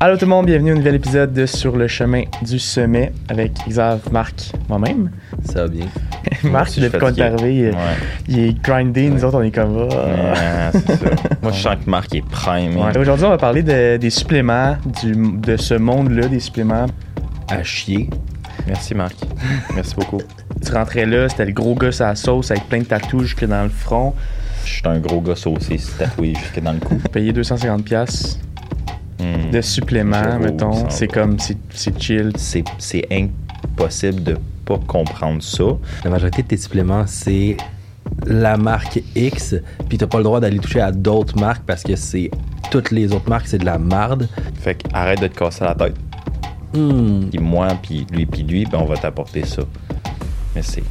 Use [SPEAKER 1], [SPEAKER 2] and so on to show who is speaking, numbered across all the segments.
[SPEAKER 1] Allô tout le monde, bienvenue à un nouvel épisode de Sur le chemin du sommet avec Xav, Marc, moi-même.
[SPEAKER 2] Ça va bien.
[SPEAKER 1] Marc, depuis qu'on est arrivé, il est grindé, nous autres on est comme ah.
[SPEAKER 3] Ouais, c'est ça. Moi, je sens que Marc est prime.
[SPEAKER 1] Ouais. Aujourd'hui, on va parler de- des suppléments, du, de ce monde-là, des suppléments.
[SPEAKER 2] À chier.
[SPEAKER 3] Merci, Marc. Merci beaucoup.
[SPEAKER 1] Tu rentrais là, c'était le gros gars à la sauce avec plein de tatouages jusque dans le front.
[SPEAKER 3] Je suis un gros gars saucé, tatoué jusque dans le cou.
[SPEAKER 1] Payer 250$
[SPEAKER 3] Hmm.
[SPEAKER 1] de suppléments,
[SPEAKER 3] J'avoue,
[SPEAKER 1] mettons. C'est comme, c'est c'est chill.
[SPEAKER 3] C'est c'est impossible de pas comprendre ça.
[SPEAKER 2] La majorité de tes suppléments, c'est la marque X, puis t'as pas le droit d'aller toucher à d'autres marques parce que c'est toutes les autres marques, c'est de la marde.
[SPEAKER 3] Fait que arrête de te casser la tête.
[SPEAKER 2] Hmm,
[SPEAKER 3] Puis moi, puis lui, puis lui, ben on va t'apporter ça. Mais c'est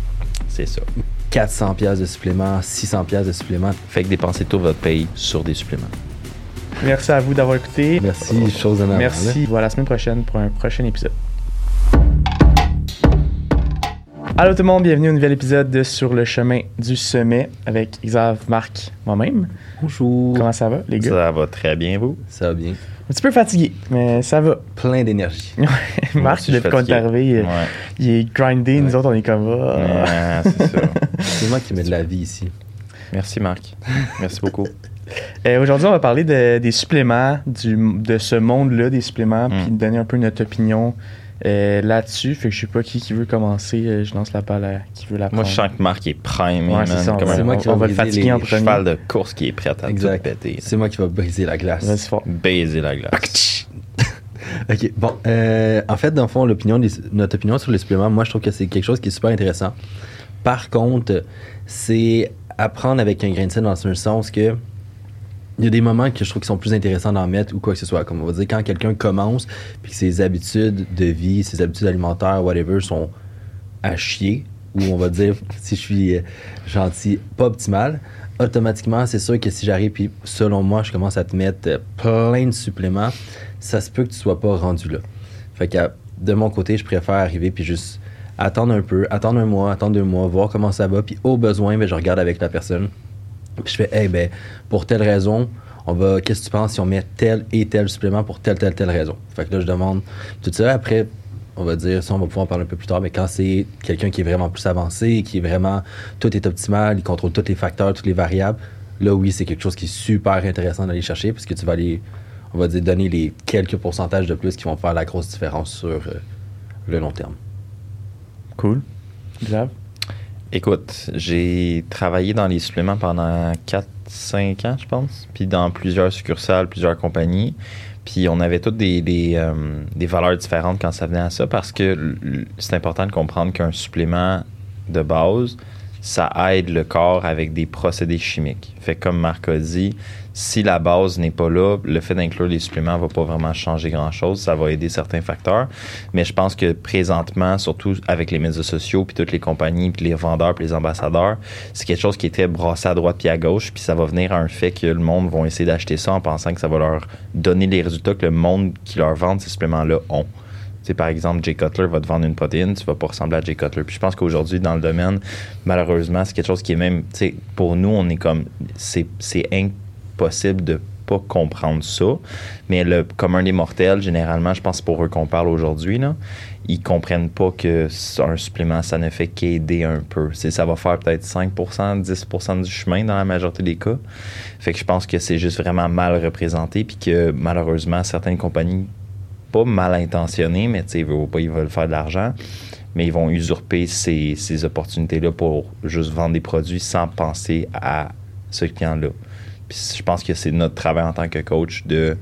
[SPEAKER 3] c'est ça.
[SPEAKER 2] 400 pièces de suppléments, 600 pièces de suppléments.
[SPEAKER 3] Fait que dépensez tout votre paye sur des suppléments.
[SPEAKER 1] Merci à vous d'avoir écouté.
[SPEAKER 2] Merci, chose en.
[SPEAKER 1] Merci. Voilà, la semaine prochaine pour un prochain épisode. Allô tout le monde, bienvenue à un nouvel épisode de Sur le chemin du sommet avec Xav, Marc, moi-même.
[SPEAKER 2] Bonjour.
[SPEAKER 1] Comment ça va, les gars?
[SPEAKER 3] Ça va très bien, vous?
[SPEAKER 2] Ça va bien.
[SPEAKER 1] Un petit peu fatigué, mais ça va.
[SPEAKER 2] Plein d'énergie.
[SPEAKER 1] Marc,
[SPEAKER 3] aussi,
[SPEAKER 1] depuis qu'on est
[SPEAKER 3] fatigué.
[SPEAKER 1] arrivé,
[SPEAKER 3] Ouais.
[SPEAKER 1] il est grindé, nous autres on est comme ah.
[SPEAKER 3] Ouais, c'est ça.
[SPEAKER 2] C'est moi qui mets de la vie ici.
[SPEAKER 3] Merci, Marc. Merci beaucoup.
[SPEAKER 1] Euh, Aujourd'hui, on va parler de- des suppléments, du, de ce monde-là, des suppléments,
[SPEAKER 3] Mm.
[SPEAKER 1] puis donner un peu notre opinion euh, là-dessus. Fait que je sais pas qui, qui veut commencer. euh, Je lance la balle à qui veut la
[SPEAKER 3] Moi,
[SPEAKER 1] prendre.
[SPEAKER 3] je sens que Marc est prime,
[SPEAKER 1] Ouais, c'est
[SPEAKER 2] moi
[SPEAKER 1] on-
[SPEAKER 2] qui
[SPEAKER 1] on
[SPEAKER 2] va
[SPEAKER 1] va le fatiguer
[SPEAKER 2] les
[SPEAKER 1] en premier.
[SPEAKER 3] cheval de course qui est prêt à tout
[SPEAKER 2] Exact.
[SPEAKER 3] péter.
[SPEAKER 2] C'est moi qui va briser la glace.
[SPEAKER 1] Vas-y fort.
[SPEAKER 3] Baiser la glace.
[SPEAKER 2] OK. Bon, euh, en fait, dans le fond, l'opinion des- notre opinion sur les suppléments, moi, je trouve que c'est quelque chose qui est super intéressant. Par contre, c'est apprendre avec un grain de sel dans le sens que il y a des moments que je trouve qui sont plus intéressants d'en mettre ou quoi que ce soit. Comme on va dire, quand quelqu'un commence puis que ses habitudes de vie, ses habitudes alimentaires, whatever, sont à chier, ou on va dire, si je suis euh, gentil, pas optimal, automatiquement, c'est sûr que si j'arrive puis selon moi, je commence à te mettre euh, plein de suppléments, ça se peut que tu sois pas rendu là. Fait que de mon côté, je préfère arriver puis juste attendre un peu, attendre un mois, attendre deux mois, voir comment ça va, puis au besoin, ben, je regarde avec la personne. Puis je fais, hey, ben, pour telle raison, on va, qu'est-ce que tu penses si on met tel et tel supplément pour telle, telle, telle raison? Fait que là, je demande tout ça. Après, on va dire, ça, on va pouvoir en parler un peu plus tard, mais quand c'est quelqu'un qui est vraiment plus avancé, qui est vraiment, tout est optimal, il contrôle tous les facteurs, toutes les variables, là, oui, c'est quelque chose qui est super intéressant d'aller chercher, parce que tu vas aller, on va dire, donner les quelques pourcentages de plus qui vont faire la grosse différence sur euh, le long terme.
[SPEAKER 1] Cool.
[SPEAKER 3] Écoute, j'ai travaillé dans les suppléments pendant 4-5 ans, je pense, puis dans plusieurs succursales, plusieurs compagnies. Puis on avait toutes des, des, euh, des valeurs différentes quand ça venait à ça parce que c'est important de comprendre qu'un supplément de base, ça aide le corps avec des procédés chimiques. Fait comme Marc a dit, si la base n'est pas là, le fait d'inclure les suppléments va pas vraiment changer grand-chose. Ça va aider certains facteurs. Mais je pense que présentement, surtout avec les médias sociaux, puis toutes les compagnies, puis les vendeurs, puis les ambassadeurs, c'est quelque chose qui était brassé à droite puis à gauche, puis ça va venir à un fait que le monde va essayer d'acheter ça en pensant que ça va leur donner les résultats que le monde qui leur vend ces suppléments-là ont. Par exemple, Jay Cutler va te vendre une protéine, tu vas pas ressembler à Jay Cutler. Puis je pense qu'aujourd'hui, dans le domaine, malheureusement, c'est quelque chose qui est même, tu sais, pour nous, on est comme, c'est impossible de pas comprendre ça. Mais le commun des mortels, généralement, je pense pour eux qu'on parle aujourd'hui, là, ils comprennent pas que un supplément, ça ne fait qu'aider un peu. Ça va faire peut-être 5%, 10% du chemin dans la majorité des cas. Fait que je pense que c'est juste vraiment mal représenté, puis que malheureusement, certaines compagnies pas mal intentionnés, mais ils veulent ils veulent faire de l'argent, mais ils vont usurper ces, ces opportunités-là pour juste vendre des produits sans penser à ce client-là. Puis je pense que c'est notre travail en tant que coach de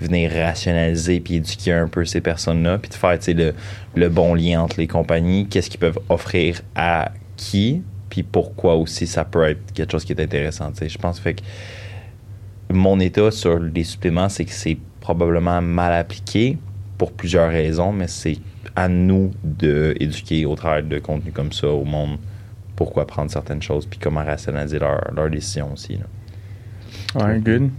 [SPEAKER 3] venir rationaliser puis éduquer un peu ces personnes-là, puis de faire le, le bon lien entre les compagnies, qu'est-ce qu'ils peuvent offrir à qui, puis pourquoi aussi ça peut être quelque chose qui est intéressant. Je pense fait que mon état sur les suppléments, c'est que c'est probablement mal appliqué pour plusieurs raisons, mais c'est à nous d'éduquer au travers de contenu comme ça au monde pourquoi prendre certaines choses puis comment rationaliser leurs leur décisions aussi. là.
[SPEAKER 1] Ouais, good.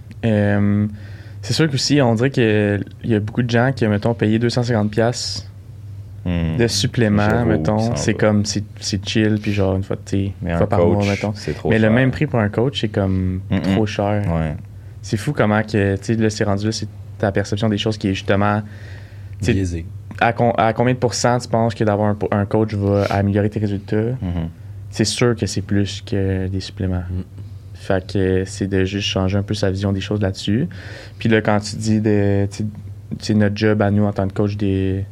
[SPEAKER 1] C'est sûr qu'aussi, on dirait qu'il y a beaucoup de gens qui, mettons, payé 250$ piastres
[SPEAKER 3] Hmm.
[SPEAKER 1] de suppléments, mettons. C'est comme, c'est c'est chill, puis genre une fois, une
[SPEAKER 3] un
[SPEAKER 1] fois par
[SPEAKER 3] coach,
[SPEAKER 1] mois, mettons. Mais le même prix pour un coach, c'est comme trop cher.
[SPEAKER 3] Ouais.
[SPEAKER 1] C'est fou comment que, tu sais, là, c'est rendu là, c'est ta perception des choses qui est justement. tu sais,
[SPEAKER 2] Biaisé.
[SPEAKER 1] À, con- à combien de pourcents tu penses que d'avoir un, un coach va améliorer tes résultats?
[SPEAKER 3] Mhm.
[SPEAKER 1] C'est sûr que c'est plus que des suppléments.
[SPEAKER 2] Mm.
[SPEAKER 1] Fait que c'est de juste changer un peu sa vision des choses là-dessus. Puis là, quand tu dis de. notre job à nous en tant que coach des.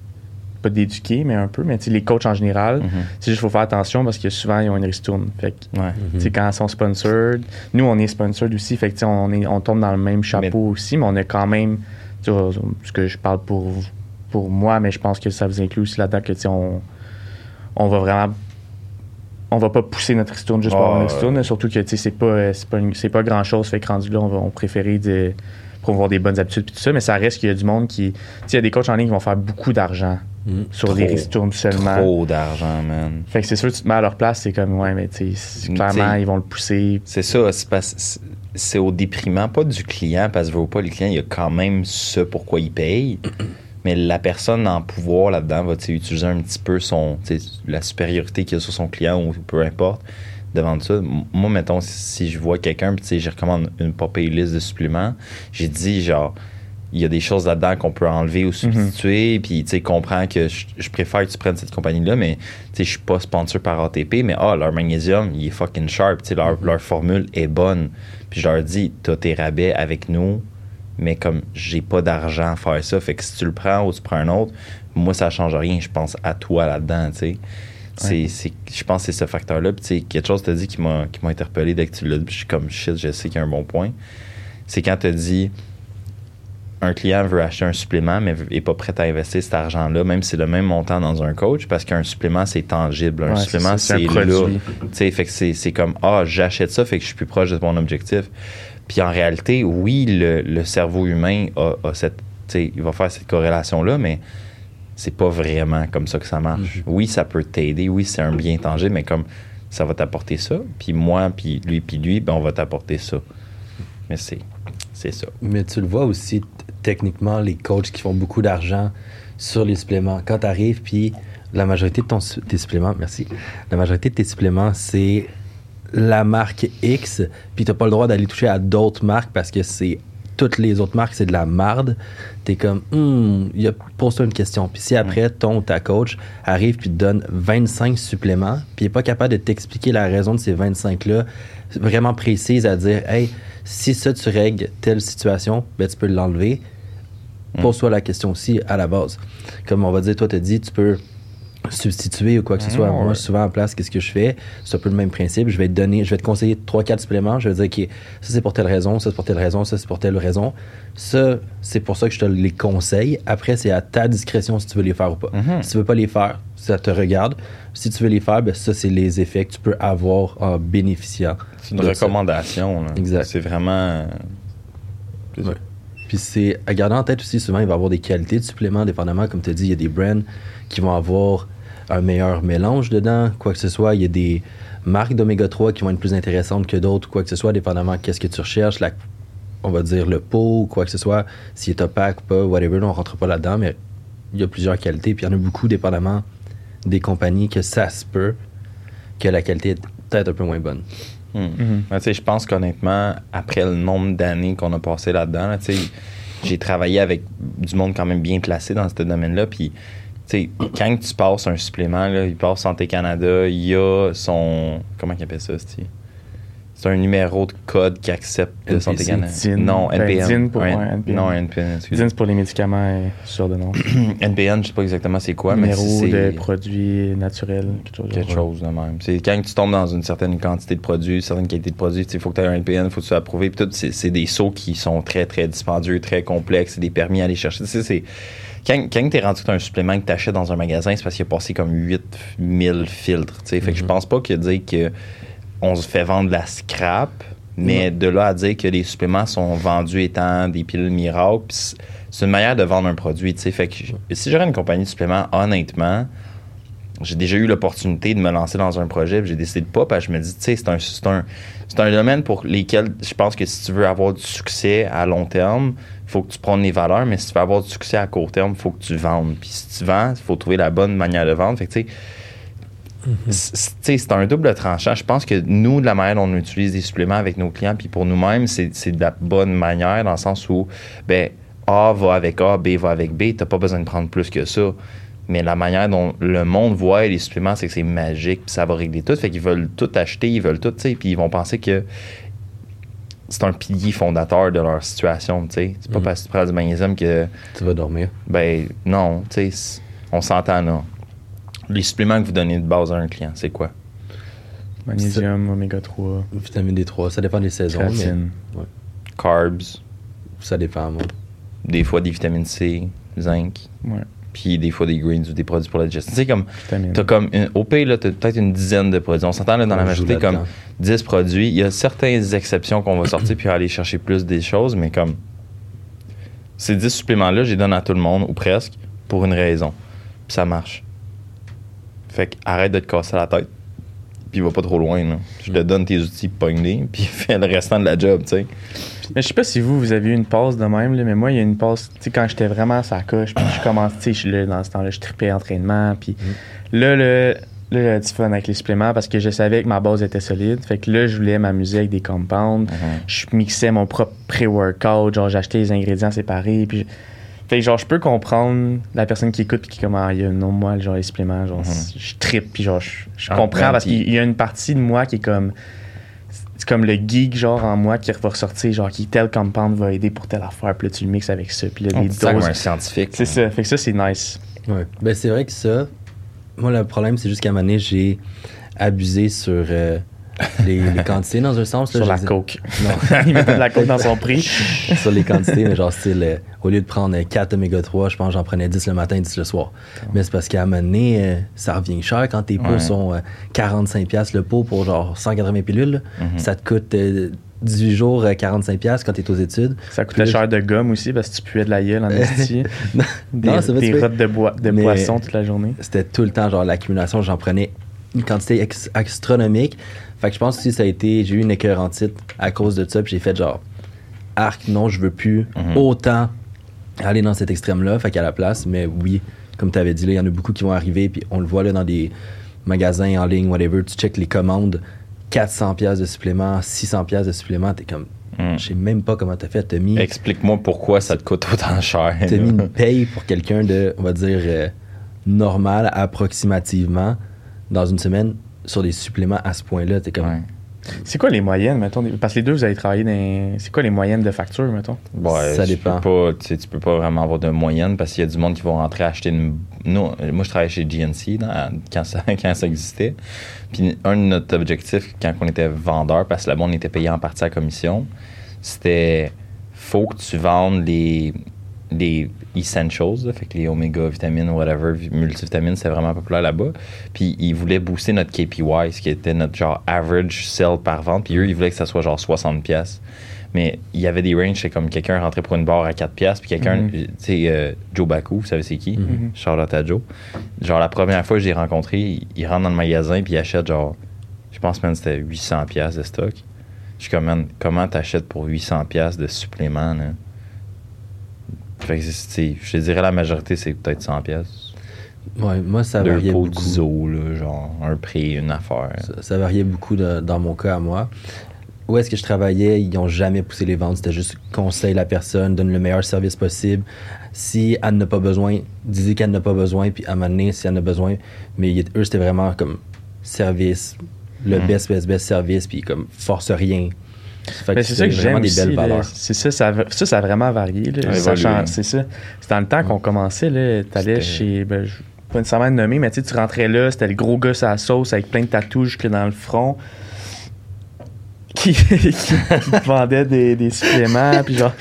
[SPEAKER 1] Pas d'éduquer, mais un peu. Mais les coachs en général,
[SPEAKER 3] Mhm.
[SPEAKER 1] c'est juste qu'il faut faire attention parce que souvent, ils ont une ristourne. Fait que,
[SPEAKER 3] Ouais.
[SPEAKER 1] tu sais, quand ils sont sponsored, nous, on est sponsored aussi. Fait que, on, est, on tombe dans le même chapeau aussi, mais on a quand même. Tu vois, ce que je parle pour, pour moi, mais je pense que ça vous inclut aussi là-dedans que, tu sais, on, on va vraiment. On va pas pousser notre ristourne juste pour avoir une ristourne. Surtout que, tu sais, c'est pas, c'est pas, une- c'est pas grand-chose. Fait que rendu là, on va on préférer de promouvoir des bonnes habitudes puis tout ça. Mais ça reste qu'il y a du monde qui. Tu sais, il y a des coachs en ligne qui vont faire beaucoup d'argent
[SPEAKER 2] Mm.
[SPEAKER 1] sur des ristournes seulement.
[SPEAKER 3] Trop d'argent, man.
[SPEAKER 1] Fait que c'est sûr, tu te mets à leur place, c'est comme, ouais, mais tu sais, clairement,
[SPEAKER 3] t'sais-
[SPEAKER 1] ils vont le pousser.
[SPEAKER 3] C'est ça, c'est parce- c'est- c'est au déprimant, pas du client, parce que veut pas, le client, il a quand même ce pourquoi il paye. Mais la personne en pouvoir là-dedans va utiliser un petit peu son, la supériorité qu'il a sur son client ou peu importe devant ça. Moi, mettons, si, je vois quelqu'un, puis tu sais, je recommande une payer liste de suppléments, j'ai dit genre, il y a des choses là-dedans qu'on peut enlever ou substituer, puis tu sais, comprends que je, je préfère que tu prennes cette compagnie-là, mais tu sais, je suis pas sponsor par ATP, mais ah, leur magnésium, il est fucking sharp, tu sais, leur, leur formule est bonne. Puis je leur dis, t'as tes rabais avec nous, mais comme j'ai pas d'argent à faire ça, fait que si tu le prends ou tu prends un autre, moi, ça change rien, je pense à toi là-dedans, tu sais. C'est, c'est- je pense que c'est ce facteur-là. Puis, quelque chose que tu dit qui m'a, qui m'a interpellé dès que tu l'as dit. Je suis comme shit, je sais qu'il y a un bon point. C'est quand tu dit un client veut acheter un supplément, mais n'est pas prêt à investir cet argent-là, même si c'est le même montant dans un coach, parce qu'un supplément, c'est tangible. Un
[SPEAKER 1] Ouais,
[SPEAKER 3] supplément,
[SPEAKER 1] c'est
[SPEAKER 3] là. fait que c'est, c'est comme, ah, j'achète ça, fait que je suis plus proche de mon objectif. Puis en réalité, oui, le, le cerveau humain a, a cette, il va faire cette corrélation-là, mais c'est pas vraiment comme ça que ça marche.
[SPEAKER 1] Mhm.
[SPEAKER 3] Oui, ça peut t'aider, oui, c'est un bien tangible, mais comme ça va t'apporter ça, puis moi, puis lui, puis lui, ben on va t'apporter ça. Mais c'est, c'est ça.
[SPEAKER 2] Mais tu le vois aussi, techniquement, les coachs qui font beaucoup d'argent sur les suppléments. Quand tu arrives, puis la majorité de ton, tes suppléments, merci, la majorité de tes suppléments, c'est la marque X, puis tu pas le droit d'aller toucher à d'autres marques parce que c'est toutes les autres marques, c'est de la marde. T'es comme, a- pose-toi une question. Puis si après, ton ou ta coach arrive puis te donne 25 suppléments, puis il n'est pas capable de t'expliquer la raison de ces 25-là, vraiment précise à dire, hey, si ça, tu règles telle situation, ben, tu peux l'enlever. Pose-toi la question aussi à la base. Comme on va dire, toi, tu dit, tu peux substituer ou quoi que ce soit. Moi,
[SPEAKER 3] ouais.
[SPEAKER 2] souvent en place, qu'est-ce que je fais? C'est un peu le même principe. Je vais te donner, je vais te conseiller 3-4 suppléments. Je vais te dire, OK, ça c'est pour telle raison, ça c'est pour telle raison, ça c'est pour telle raison. Ça, c'est pour ça que je te les conseille. Après, c'est à ta discrétion si tu veux les faire ou pas.
[SPEAKER 3] Mhm.
[SPEAKER 2] Si tu veux pas les faire, ça te regarde. Si tu veux les faire, ben, ça, c'est les effets que tu peux avoir en bénéficiant.
[SPEAKER 3] C'est une recommandation. là.
[SPEAKER 2] Exact.
[SPEAKER 3] C'est vraiment.
[SPEAKER 2] Ouais. Puis c'est à garder en tête aussi, souvent, il va y avoir des qualités de suppléments, dépendamment, comme tu as dit, il y a des brands qui vont avoir un meilleur mélange dedans, quoi que ce soit. Il y a des marques d'oméga 3 qui vont être plus intéressantes que d'autres, quoi que ce soit, dépendamment qu'est-ce que tu recherches, la- on va dire le pot, quoi que ce soit, s'il est opaque ou pas, whatever, on rentre pas là-dedans, mais il y a plusieurs qualités, puis il y en a beaucoup, dépendamment des compagnies, que ça se peut que la qualité est peut-être un peu moins bonne.
[SPEAKER 3] Hmm.
[SPEAKER 1] Mhm.
[SPEAKER 3] Mais tu sais, je pense qu'honnêtement, après le nombre d'années qu'on a passé là-dedans, là, tu sais, j'ai travaillé avec du monde quand même bien placé dans ce domaine-là. Puis, tu sais, quand tu passes un supplément, là, il passe Santé Canada, il y a son. Comment il appelle ça, c'est un numéro de code qui accepte de. Santé. Non, NPN.
[SPEAKER 1] DIN pour-
[SPEAKER 3] Un-
[SPEAKER 1] NPN.
[SPEAKER 3] Non, NPN.
[SPEAKER 1] c'est pour les médicaments sur de nom.
[SPEAKER 3] NPN, je sais pas exactement c'est quoi, mais
[SPEAKER 1] Numéro
[SPEAKER 3] c'est
[SPEAKER 1] de produits naturels, quelque chose.
[SPEAKER 3] quelque chose de même. C'est quand tu tombes dans une certaine quantité de produits, une certaine qualité de produits, il faut que tu aies un NPN, il faut que tu sois approuvé. Puis tout, c'est des sauts qui sont très, très dispendieux, très complexes, c'est des permis à aller chercher. Tu c'est. Quand, quand tu es rendu un supplément que tu achètes dans un magasin, c'est parce qu'il a passé comme 8000 filtres. tu sais. Fait que je pense pas que dire que on se fait vendre de la scrap, mais de là à dire que les suppléments sont vendus étant des pilules miracles, c'est- une manière de vendre un produit. tu sais. Fait que si j'aurais une compagnie de suppléments, honnêtement, j'ai déjà eu l'opportunité de me lancer dans un projet, j'ai décidé de pas, parce que je me dis, tu sais, c'est un, domaine pour lesquels je pense que si tu veux avoir du succès à long terme, il faut que tu prennes les valeurs, mais si tu veux avoir du succès à court terme, il faut que tu vendes. Puis si tu vends, il faut trouver la bonne manière de vendre. Fait que, tu sais, c'est- c'est un double tranchant. Je pense que nous, de la manière dont on utilise des suppléments avec nos clients, puis pour nous-mêmes, c'est de la bonne manière dans le sens où, ben, A va avec A, B va avec B, t'as pas besoin de prendre plus que ça. Mais la manière dont le monde voit les suppléments, c'est que c'est magique, puis ça va régler tout. Fait qu'ils veulent tout acheter, ils veulent tout, puis ils vont penser que c'est un pilier fondateur de leur situation, tu sais. C'est pas
[SPEAKER 2] Mhm.
[SPEAKER 3] parce que tu prends du magnésium que,
[SPEAKER 2] Tu vas dormir.
[SPEAKER 3] ben non, tu sais, c'est- on s'entend là. Les suppléments que vous donnez de base à un client, c'est quoi?
[SPEAKER 1] Magnésium, oméga 3,
[SPEAKER 2] Vitamine D3, ça dépend des saisons, mais.
[SPEAKER 3] Carbs,
[SPEAKER 2] ça dépend, moi.
[SPEAKER 3] des fois des vitamines C, zinc,
[SPEAKER 1] Ouais,
[SPEAKER 3] puis des fois des greens ou des produits pour la digestion. Tu sais, comme, t'as comme, une- au pays, là, t'as peut-être une dizaine de produits. On s'entend, là, dans la
[SPEAKER 2] On
[SPEAKER 3] majorité, comme
[SPEAKER 2] là-dedans.
[SPEAKER 3] 10 produits. Il y a certaines exceptions qu'on va sortir puis aller chercher plus des choses, mais comme, ces 10 suppléments-là, je les donne à tout le monde, ou presque, pour une raison. Puis ça marche. Fait que arrête de te casser la tête. Puis va pas trop loin, là. Je te donne tes outils, pogne puis fais le restant de la job, tu sais.
[SPEAKER 1] Mais je sais pas si vous, vous avez eu une pause de même, là, mais moi, il y a une pause, tu sais, quand j'étais vraiment à sa coche, puis je commence, tu sais, je suis là, dans ce temps-là, je tripais entraînement, puis là, le, là, j'avais du fun avec les suppléments parce que je savais que ma base était solide. Fait que là, je voulais m'amuser avec des compounds. Je mixais mon propre pré-workout, genre, j'achetais les ingrédients séparés, puis... je- Fait que, genre, je peux comprendre la personne qui écoute puis qui est comme, ah, il y a non, moi, genre, les suppléments, genre,
[SPEAKER 3] Mhm.
[SPEAKER 1] je trippe, puis genre, je, je
[SPEAKER 3] Ah,
[SPEAKER 1] comprends parce qu'il y a une partie de moi qui est comme c'est comme le geek genre en moi qui va ressortir genre qui tel compound va aider pour telle affaire puis là tu le mixes avec ça puis là
[SPEAKER 3] On
[SPEAKER 1] les
[SPEAKER 3] ça comme
[SPEAKER 1] doses
[SPEAKER 3] un scientifique.
[SPEAKER 1] c'est ça fait que ça c'est nice
[SPEAKER 2] Ouais. Ben, c'est vrai que ça, moi, le problème, c'est juste qu'à un moment donné, j'ai abusé sur euh, les, les quantités dans un sens. là,
[SPEAKER 1] sur la
[SPEAKER 2] dis-
[SPEAKER 1] coke
[SPEAKER 2] Non.
[SPEAKER 1] il mettait de la coke dans son prix
[SPEAKER 2] sur les quantités, mais genre, style, euh, au lieu de prendre 4 oméga 3, je pense que j'en prenais 10 le matin, 10 le soir. Mais c'est parce qu'à un moment donné, euh, ça revient cher quand tes pots sont euh, 45$ piastres le pot pour genre 180 pilules.
[SPEAKER 3] Mhm.
[SPEAKER 2] Ça te coûte euh, 18 jours euh, 45$ piastres quand t'es aux études.
[SPEAKER 1] ça coûtait cher de gomme aussi parce que tu puais de la gueule en esti des,
[SPEAKER 2] Non,
[SPEAKER 1] des rottes de, bois, de poisson toute la journée
[SPEAKER 2] C'était tout le temps, genre, l'accumulation, j'en prenais une quantité ex- astronomique. Fait que je pense que ça a été, j'ai eu une écœurantite à cause de ça, puis j'ai fait genre, arc, non, je veux plus
[SPEAKER 3] Mhm.
[SPEAKER 2] autant aller dans cet extrême-là, fait qu'à la place, mais oui, comme tu avais dit, il y en a beaucoup qui vont arriver, puis on le voit là dans des magasins en ligne, whatever, tu check les commandes, 400 pièces de supplément, 600 pièces de supplément, t'es comme,
[SPEAKER 3] Mm.
[SPEAKER 2] je sais même pas comment t'as fait, t'as mis,
[SPEAKER 3] Explique-moi pourquoi ça te coûte autant cher.
[SPEAKER 2] t'as mis une paye pour quelqu'un de, on va dire, euh, normal, approximativement, dans une semaine, sur des suppléments à ce point-là, t'es comme,
[SPEAKER 3] Ouais.
[SPEAKER 1] c'est quoi les moyennes mettons parce que les deux vous avez travaillé dans c'est quoi les moyennes de facture mettons?
[SPEAKER 3] Ouais,
[SPEAKER 2] Ça
[SPEAKER 3] tu
[SPEAKER 2] dépend.
[SPEAKER 3] Peux pas, tu sais, tu peux pas vraiment avoir de moyenne parce qu'il y a du monde qui va rentrer acheter une. Nous, moi, je travaillais chez GNC dans- quand, ça, quand ça existait. Puis un de notre objectifs quand on était vendeur, parce que là-bas, on était payé en partie à commission, c'était faut que tu vendes les, les essentials, là, fait que les oméga, vitamines, whatever, vi- multivitamines, c'est vraiment populaire là-bas. Puis ils voulaient booster notre KPY, ce qui était notre genre average sell par vente. Puis eux, ils voulaient que ça soit genre 60 pièces. Mais il y avait des ranges, c'est comme quelqu'un rentrait pour une barre à 4 pièces, puis quelqu'un,
[SPEAKER 1] Mhm.
[SPEAKER 3] tu sais, euh, Joe Baku, vous savez c'est qui?
[SPEAKER 2] Mhm.
[SPEAKER 3] Charlotte à Joe. Genre, la première fois que je l'ai rencontré, il, il rentre dans le magasin, puis il achète genre, je pense même c'était 800 pièces de stock. Je suis comme, man, comment t'achètes pour 800 pièces de supplément, là? Fait que, c'est- je te dirais la majorité, c'est peut-être 100 pièces.
[SPEAKER 2] ouais, moi, ça
[SPEAKER 3] Deux
[SPEAKER 2] variait
[SPEAKER 3] pots
[SPEAKER 2] beaucoup.
[SPEAKER 3] d'ISO, là, genre, un prix, une affaire.
[SPEAKER 2] Ça, ça variait beaucoup de- dans mon cas à moi. Où est-ce que je travaillais, ils n'ont jamais poussé les ventes. C'était juste conseille la personne, donne le meilleur service possible. Si elle n'a pas besoin, disez qu'elle n'a pas besoin, puis à un moment donné, si elle en a besoin. Mais eux, c'était vraiment comme service, le
[SPEAKER 3] Mhm.
[SPEAKER 2] best, best, best service, puis comme force rien.
[SPEAKER 1] Ben, c'est ça que j'aime
[SPEAKER 2] des belles valeurs.
[SPEAKER 1] C'est ça, ça, a- ça, ça a vraiment varié. là. Ça C'est ça. C'était dans le temps qu'on commençait, là. T'allais
[SPEAKER 3] C'était-
[SPEAKER 1] chez. Ben, je pas nécessairement le nommer, mais tu sais, tu rentrais là, c'était le gros gars à la sauce avec plein de tatouages jusque dans le front. Qui, qui, qui te vendait des, des suppléments. Puis genre.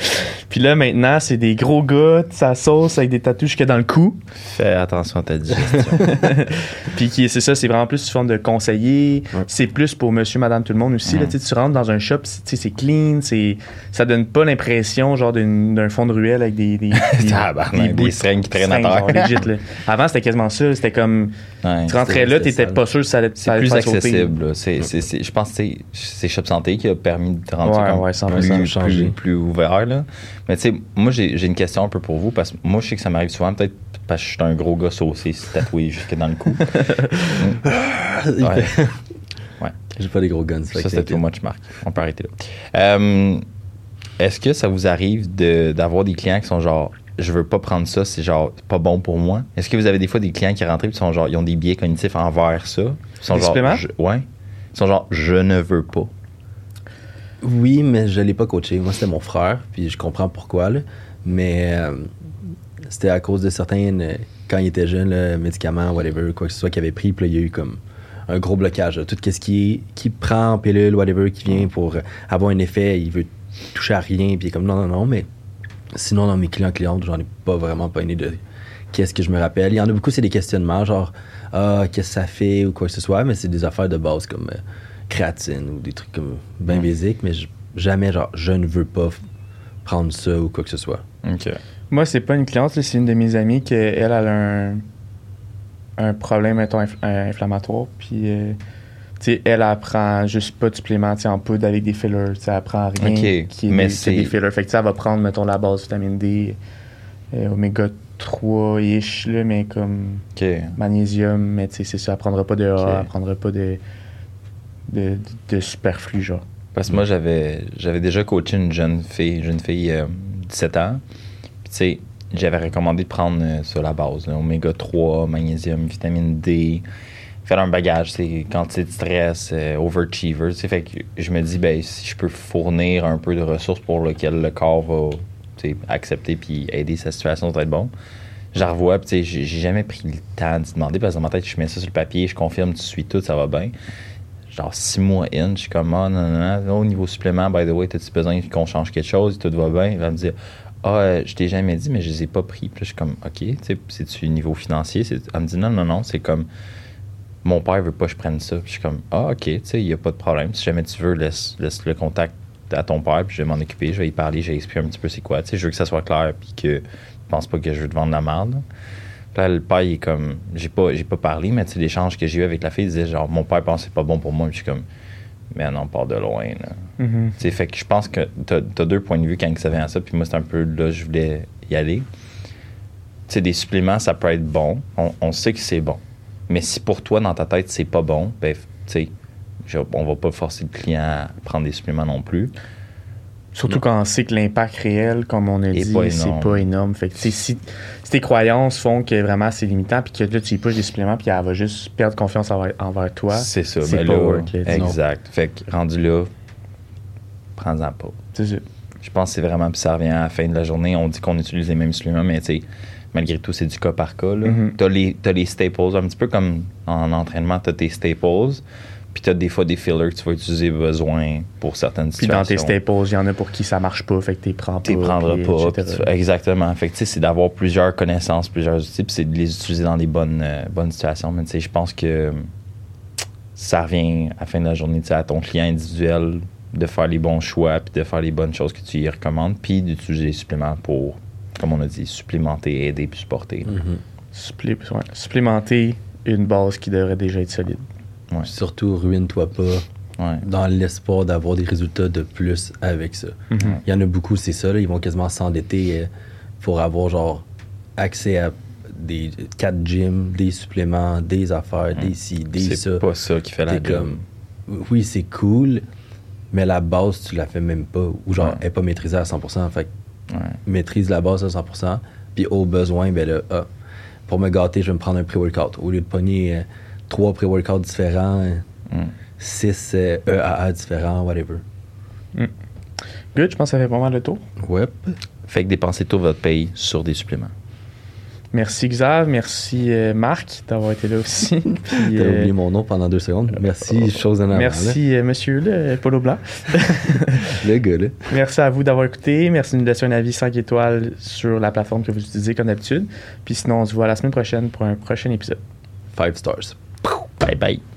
[SPEAKER 1] Puis là, maintenant, c'est des gros gars, sa sauce avec des tatouages jusque dans le cou.
[SPEAKER 3] Fais attention à ta digestion.
[SPEAKER 1] Puis qui- c'est ça, c'est vraiment plus sous forme de conseiller.
[SPEAKER 2] Ouais.
[SPEAKER 1] C'est plus pour monsieur, madame, tout le monde aussi. Là,
[SPEAKER 3] Mhm.
[SPEAKER 1] tu rentres dans un shop, c'est- clean, c'est, ça donne pas l'impression genre d'un fond de ruelle avec des, des, des,
[SPEAKER 3] Tabarnak, des
[SPEAKER 1] bouts-
[SPEAKER 3] seringues qui traînent à terre.
[SPEAKER 1] genre, là. Avant, c'était quasiment ça. C'était comme,
[SPEAKER 3] Ouais.
[SPEAKER 1] tu rentrais là, t'étais pas sûr si ça allait,
[SPEAKER 3] C'est plus accessible. là. Je pense que c'est- Shop Santé qui a permis de rendre
[SPEAKER 1] Ouais,
[SPEAKER 3] ça comme
[SPEAKER 1] ouais, 100%
[SPEAKER 3] plus, plus, plus ouvert. Là. Mais tu sais, moi, j'ai, une question un peu pour vous parce que moi, je sais que ça m'arrive souvent, peut-être parce que je suis un gros gars saucé, tatoué jusque dans le cou. Ouais. Ouais.
[SPEAKER 2] J'ai pas des gros guns.
[SPEAKER 3] Ça, c'était too much, Marc. On peut arrêter là. Euh, est-ce que ça vous arrive de- d'avoir des clients qui sont genre, je veux pas prendre ça, c'est genre pas bon pour moi? Est-ce que vous avez des fois des clients qui rentrent et qui sont genre, ils ont des biais cognitifs envers ça? Ils sont
[SPEAKER 1] Des
[SPEAKER 3] genre,
[SPEAKER 1] suppléments?
[SPEAKER 3] je- ouais. Ils sont genre, je ne veux pas.
[SPEAKER 2] Oui, mais je l'ai pas coaché. Moi, c'était mon frère, puis je comprends pourquoi. Mais euh, c'était à cause de certains, euh, quand il était jeune, médicaments, whatever, quoi que ce soit qu'il avait pris, puis là, il y a eu comme un gros blocage. Tout ce qui, qui prend en pilule, whatever, qui vient pour avoir un effet, il veut toucher à rien, puis il est comme non, non, non, mais sinon, dans mes clients, clientes, j'en ai pas vraiment pas aimé de qu'est-ce que je me rappelle. Il y en a beaucoup, c'est des questionnements, genre, ah, qu'est-ce que ça fait, ou quoi que ce soit, mais c'est des affaires de base comme euh, créatine ou des trucs comme bien
[SPEAKER 3] Mm.
[SPEAKER 2] basiques, mais je- jamais, genre, je ne veux pas prendre ça ou quoi que ce soit.
[SPEAKER 3] OK.
[SPEAKER 1] Moi, c'est pas une cliente, là, c'est une de mes amies qui, elle, elle a un, un problème mettons, inf- euh, inflammatoire. Puis, euh, tu sais, elle apprend juste pas de suppléments en poudre avec des fillers. Tu sais, Elle prend rien
[SPEAKER 3] Ok,
[SPEAKER 1] qui est
[SPEAKER 3] mais
[SPEAKER 1] des,
[SPEAKER 3] c'est-
[SPEAKER 1] des fillers. Fait que, elle va prendre, mettons, la base vitamine D, euh, oméga 3-ish, là, mais comme
[SPEAKER 3] OK.
[SPEAKER 1] magnésium. Mais tu sais, c'est ça. Elle prendra pas de A, elle prendra pas de, de, superflu, genre.
[SPEAKER 3] Parce que moi, j'avais, j'avais déjà coaché une jeune fille, jeune fille, euh, 17 ans. Tu sais, j'avais recommandé de prendre euh, sur la base, oméga 3, magnésium, vitamine D, faire un bagage, c'est quantité de stress, euh, overachiever. tu. Fait que je me dis, ben, si je peux fournir un peu de ressources pour lesquelles le corps va accepter puis aider sa situation, ça va être bon. Je revois, puis j'ai jamais pris le temps de demander parce que dans ma tête, je mets ça sur le papier, je confirme, tu suis tout, ça va bien genre six mois in, je suis comme, ah, non, non, non, au niveau supplément, by the way, t'as-tu besoin qu'on change quelque chose, tout va bien? Il va me dire, ah, euh, je t'ai jamais dit, mais je les ai pas pris. Puis je suis comme, OK, c'est-tu niveau financier? Elle me dit, non, non, non, c'est comme, mon père veut pas que je prenne ça. Puis je suis comme, ah, OK, tu sais, il y a pas de problème. Si jamais tu veux, laisse, laisse le contact à ton père, puis je vais m'en occuper, je vais y parler, je vais expliquer un petit peu c'est quoi. Tu sais, je veux que ça soit clair, puis que tu penses pas que je veux te vendre la merde. Là, le père, il est comme, j'ai pas, j'ai pas parlé, mais tu sais, l'échange que j'ai eu avec la fille, il disait genre, mon père pense que c'est pas bon pour moi. Puis je suis comme, mais non, part de loin, là.
[SPEAKER 1] Mhm.
[SPEAKER 3] Tu sais, fait que je pense que t'as as deux points de vue quand ça vient à ça, puis moi, c'est un peu là je voulais y aller. Tu sais, des suppléments, ça peut être bon. On, on sait que c'est bon. Mais si pour toi, dans ta tête, c'est pas bon, ben, tu sais, on va pas forcer le client à prendre des suppléments non plus.
[SPEAKER 1] Surtout
[SPEAKER 3] Non.
[SPEAKER 1] quand on sait que l'impact réel, comme on a dit, c'est pas énorme. Fait que, si, si tes croyances font que vraiment c'est limitant, puis que là, tu y pushes des suppléments, puis elle va juste perdre confiance envers, envers toi,
[SPEAKER 3] c'est ça. Mais
[SPEAKER 1] pas
[SPEAKER 3] là,
[SPEAKER 1] work non.
[SPEAKER 3] exact. Fait que rendu là, prends-en pas.
[SPEAKER 1] c'est ça.
[SPEAKER 3] Je pense que c'est vraiment, puis ça revient à la fin de la journée. On dit qu'on utilise les mêmes suppléments, mais tu sais, malgré tout, c'est du cas par cas. là.
[SPEAKER 1] Mhm.
[SPEAKER 3] T'as les, les staples, un petit peu comme en entraînement, t'as tes staples, puis t'as des fois des fillers que tu vas utiliser besoin pour certaines
[SPEAKER 1] Puis dans tes
[SPEAKER 3] situations.
[SPEAKER 1] staples, il y en a pour qui ça marche pas, fait que t'es prends pas.
[SPEAKER 3] Tu les prendras
[SPEAKER 1] puis
[SPEAKER 3] pas.
[SPEAKER 1] etc.
[SPEAKER 3] puis tu- exactement. Fait que, tu sais, c'est d'avoir plusieurs connaissances, plusieurs outils, puis c'est de les utiliser dans des bonnes, euh, bonnes situations. Mais tu sais, je pense que ça revient à la fin de la journée tu sais, à ton client individuel de faire les bons choix, puis de faire les bonnes choses que tu lui recommandes, puis d'utiliser les suppléments pour, comme on a dit, supplémenter, aider, puis supporter.
[SPEAKER 1] Supplé- ouais, Supplémenter une base qui devrait déjà être solide.
[SPEAKER 3] Ouais.
[SPEAKER 2] Surtout, ruine-toi pas
[SPEAKER 3] Ouais.
[SPEAKER 2] dans l'espoir d'avoir des résultats de plus avec ça.
[SPEAKER 1] Mhm.
[SPEAKER 2] Il y en a beaucoup, c'est ça. là, ils vont quasiment s'endetter euh, pour avoir genre accès à des quatre gyms, des suppléments, des affaires, des ci, des
[SPEAKER 3] C'est
[SPEAKER 2] ça.
[SPEAKER 3] pas ça qui fait la
[SPEAKER 2] comme, oui, c'est cool, mais la base, tu la fais même pas. Ou genre,
[SPEAKER 3] Ouais.
[SPEAKER 2] elle est pas maîtrisée à 100%. Fait
[SPEAKER 3] Ouais.
[SPEAKER 2] maîtrise la base à 100%. Puis au besoin, ben là, ah, pour me gâter, je vais me prendre un pré-workout. Au lieu de pogner euh, trois pré-workouts différents,
[SPEAKER 3] Mm.
[SPEAKER 2] six euh, EAA différents, whatever.
[SPEAKER 1] Good, je pense que ça fait pas mal le tour.
[SPEAKER 2] Ouais.
[SPEAKER 3] Fait que dépensez tout votre paye sur des suppléments.
[SPEAKER 1] Merci Xav, merci euh, Marc d'avoir été là aussi. Puis,
[SPEAKER 2] T'as
[SPEAKER 1] euh,
[SPEAKER 2] oublié mon nom pendant deux secondes. Merci, chose en
[SPEAKER 1] merci euh, monsieur le Polo Blanc.
[SPEAKER 2] Le gars, là.
[SPEAKER 1] Merci à vous d'avoir écouté. Merci de nous laisser un avis 5 étoiles sur la plateforme que vous utilisez comme d'habitude. Puis sinon, on se voit la semaine prochaine pour un prochain épisode.
[SPEAKER 2] Five stars.
[SPEAKER 3] 拜拜。